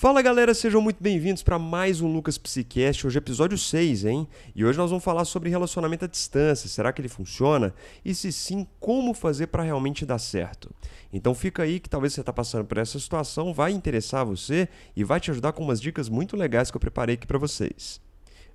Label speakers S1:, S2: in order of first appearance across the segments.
S1: Fala galera, sejam muito bem-vindos para mais um Lucas Psicast, hoje é episódio 6, hein? E hoje nós vamos falar sobre relacionamento à distância, será que ele funciona? E se sim, como fazer para realmente dar certo? Então fica aí que talvez você está passando por essa situação, vai interessar você e vai te ajudar com umas dicas muito legais que eu preparei aqui para vocês.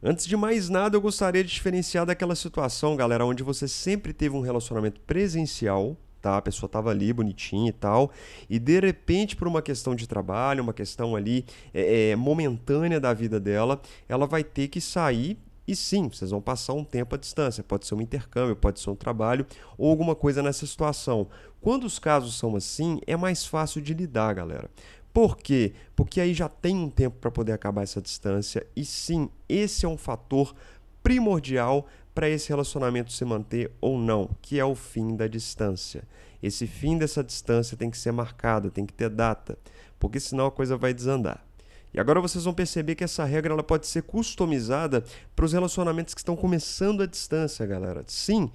S1: Antes de mais nada, eu gostaria de diferenciar daquela situação, galera, onde você sempre teve um relacionamento presencial, tá? A pessoa estava ali bonitinha e tal, e de repente, por uma questão de trabalho, uma questão ali é, é, momentânea da vida dela, ela vai ter que sair. E sim, vocês vão passar um tempo à distância. Pode ser um intercâmbio, pode ser um trabalho ou alguma coisa nessa situação. Quando os casos são assim, é mais fácil de lidar, galera. Por quê? Porque aí já tem um tempo para poder acabar essa distância. E sim, esse é um fator primordial para esse relacionamento se manter ou não, que é o fim da distância. Esse fim dessa distância tem que ser marcado, tem que ter data, porque senão a coisa vai desandar. E agora vocês vão perceber que essa regra ela pode ser customizada para os relacionamentos que estão começando à distância, galera. Sim,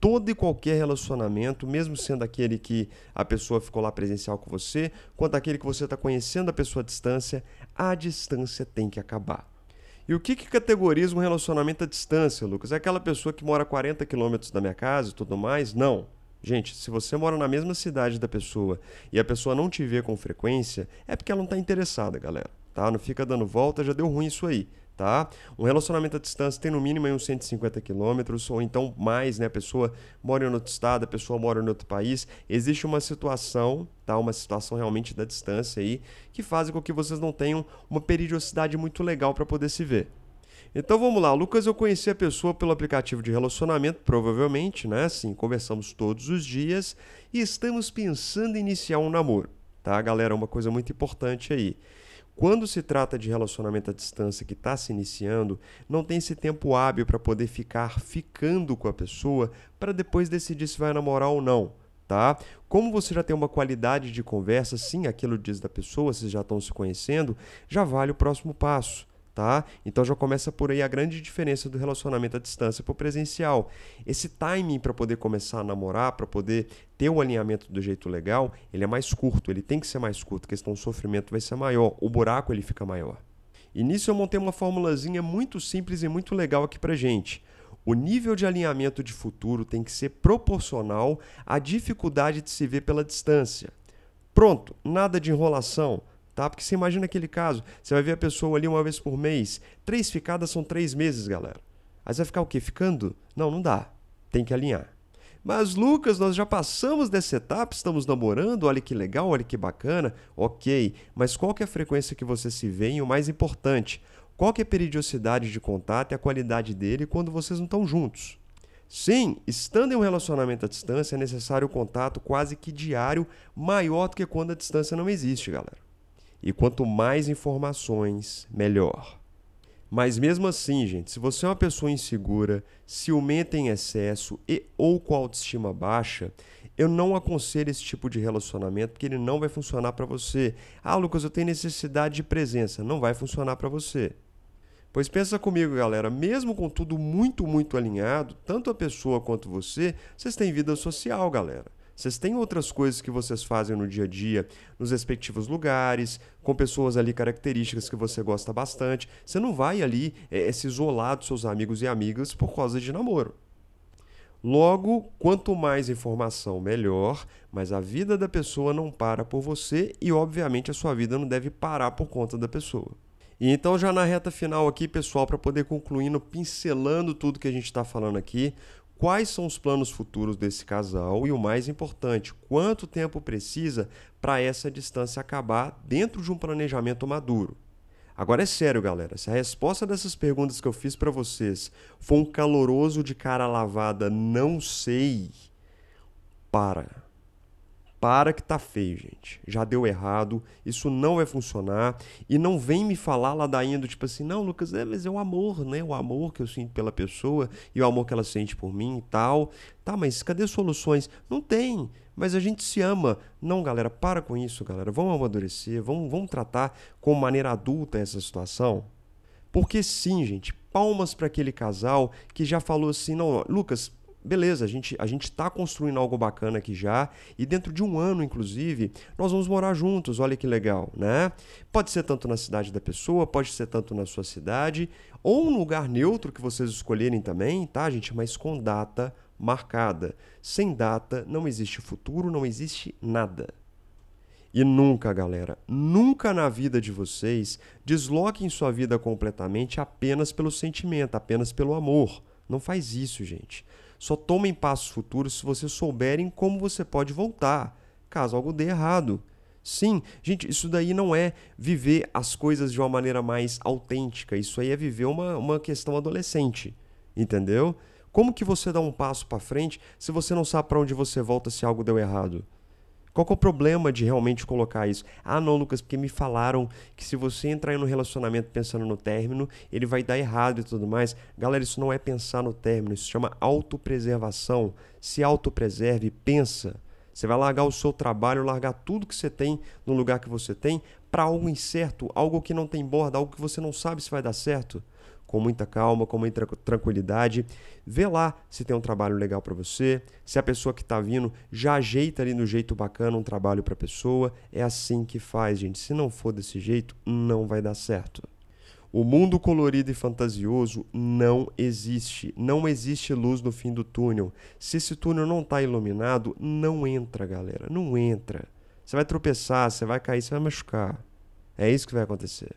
S1: todo e qualquer relacionamento, mesmo sendo aquele que a pessoa ficou lá presencial com você, quanto aquele que você está conhecendo a pessoa à distância, a distância tem que acabar. E o que, que categoriza um relacionamento à distância, Lucas? É aquela pessoa que mora a 40 quilômetros da minha casa e tudo mais? Não. Gente, se você mora na mesma cidade da pessoa e a pessoa não te vê com frequência, é porque ela não está interessada, galera. Tá? Não fica dando volta, já deu ruim isso aí tá? Um relacionamento à distância tem no mínimo uns 150 quilômetros, ou então mais, né? A pessoa mora em outro estado, a pessoa mora em outro país. Existe uma situação, tá? Uma situação realmente da distância aí, que faz com que vocês não tenham uma periodicidade muito legal para poder se ver. Então vamos lá, Lucas, eu conheci a pessoa pelo aplicativo de relacionamento, provavelmente, né? Sim, conversamos todos os dias e estamos pensando em iniciar um namoro, tá, galera? Uma coisa muito importante aí. Quando se trata de relacionamento à distância que está se iniciando, não tem esse tempo hábil para poder ficar ficando com a pessoa para depois decidir se vai namorar ou não. Tá? Como você já tem uma qualidade de conversa, sim, aquilo diz da pessoa, vocês já estão se conhecendo, já vale o próximo passo tá? Então já começa por aí a grande diferença do relacionamento à distância para o presencial. Esse timing para poder começar a namorar, para poder ter o alinhamento do jeito legal, ele é mais curto, ele tem que ser mais curto, a questão do sofrimento vai ser maior, o buraco ele fica maior. E nisso eu montei uma formulazinha muito simples e muito legal aqui pra gente. O nível de alinhamento de futuro tem que ser proporcional à dificuldade de se ver pela distância. Pronto, nada de enrolação tá? Porque você imagina aquele caso, você vai ver a pessoa ali uma vez por mês, três ficadas são três meses, galera. Aí vai ficar o quê? Ficando? Não, não dá. Tem que alinhar. Mas, Lucas, nós já passamos dessa etapa, estamos namorando, olha que legal, olha que bacana. Ok, mas qual que é a frequência que você se vê e o mais importante, qual que é a periodicidade de contato e a qualidade dele quando vocês não estão juntos? Sim, estando em um relacionamento à distância, é necessário o contato quase que diário, maior do que quando a distância não existe, galera. E quanto mais informações, melhor. Mas mesmo assim, gente, se você é uma pessoa insegura, ciumenta em excesso e ou com autoestima baixa, eu não aconselho esse tipo de relacionamento porque ele não vai funcionar para você. Ah, Lucas, eu tenho necessidade de presença. Não vai funcionar para você. Pois pensa comigo, galera, mesmo com tudo muito, muito alinhado, tanto a pessoa quanto você, vocês têm vida social, galera. Vocês têm outras coisas que vocês fazem no dia a dia, nos respectivos lugares, com pessoas ali características que você gosta bastante. Você não vai ali é, se isolar dos seus amigos e amigas por causa de namoro. Logo, quanto mais informação, melhor, mas a vida da pessoa não para por você e, obviamente, a sua vida não deve parar por conta da pessoa. E então, já na reta final aqui, pessoal, para poder concluindo, pincelando tudo que a gente está falando aqui, quais são os planos futuros desse casal e o mais importante, quanto tempo precisa para essa distância acabar dentro de um planejamento maduro. Agora é sério, galera. Se a resposta dessas perguntas que eu fiz para vocês for um caloroso de cara lavada, não sei, para para que tá feio, gente. Já deu errado, isso não vai funcionar. E não vem me falar ladainha do tipo assim, não, Lucas, é, mas é o amor, né? O amor que eu sinto pela pessoa e o amor que ela sente por mim e tal. Tá, mas cadê soluções? Não tem, mas a gente se ama. Não, galera, para com isso, galera. Vamos amadurecer, vamos, vamos tratar com maneira adulta essa situação. Porque sim, gente, palmas para aquele casal que já falou assim, não, Lucas, beleza, a gente a gente está construindo algo bacana aqui já e dentro de um ano, inclusive, nós vamos morar juntos. Olha que legal, né? Pode ser tanto na cidade da pessoa, pode ser tanto na sua cidade ou um lugar neutro que vocês escolherem também, tá, gente? Mas com data marcada. Sem data não existe futuro, não existe nada. E nunca, galera, nunca na vida de vocês desloquem sua vida completamente apenas pelo sentimento, apenas pelo amor. Não faz isso, gente. Só tomem passos futuros se vocês souberem como você pode voltar, caso algo dê errado. Sim, gente, isso daí não é viver as coisas de uma maneira mais autêntica. Isso aí é viver uma, uma questão adolescente. Entendeu? Como que você dá um passo para frente se você não sabe para onde você volta se algo deu errado? Qual é o problema de realmente colocar isso? Ah, não, Lucas, porque me falaram que se você entrar em um relacionamento pensando no término, ele vai dar errado e tudo mais. Galera, isso não é pensar no término, isso chama autopreservação. Se autopreserve, pensa. Você vai largar o seu trabalho, largar tudo que você tem no lugar que você tem para algo incerto, algo que não tem borda, algo que você não sabe se vai dar certo com muita calma, com muita tranquilidade. Vê lá se tem um trabalho legal para você, se a pessoa que está vindo já ajeita ali no jeito bacana um trabalho para a pessoa. É assim que faz, gente. Se não for desse jeito, não vai dar certo. O mundo colorido e fantasioso não existe. Não existe luz no fim do túnel. Se esse túnel não está iluminado, não entra, galera. Não entra. Você vai tropeçar, você vai cair, você vai machucar. É isso que vai acontecer.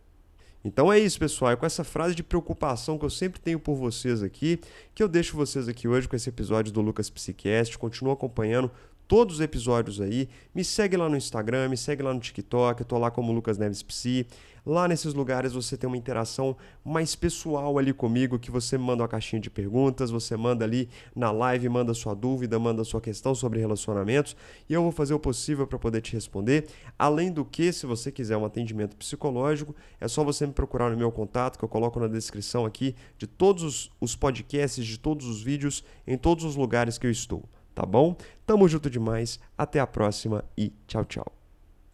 S1: Então é isso, pessoal. É com essa frase de preocupação que eu sempre tenho por vocês aqui, que eu deixo vocês aqui hoje com esse episódio do Lucas Psicast. Continuo acompanhando todos os episódios aí. Me segue lá no Instagram, me segue lá no TikTok, eu tô lá como Lucas Neves Psi. Lá nesses lugares você tem uma interação mais pessoal ali comigo, que você manda uma caixinha de perguntas, você manda ali na live, manda sua dúvida, manda sua questão sobre relacionamentos, e eu vou fazer o possível para poder te responder. Além do que, se você quiser um atendimento psicológico, é só você me procurar no meu contato, que eu coloco na descrição aqui de todos os podcasts, de todos os vídeos, em todos os lugares que eu estou tá bom? Tamo junto demais, até a próxima e tchau, tchau.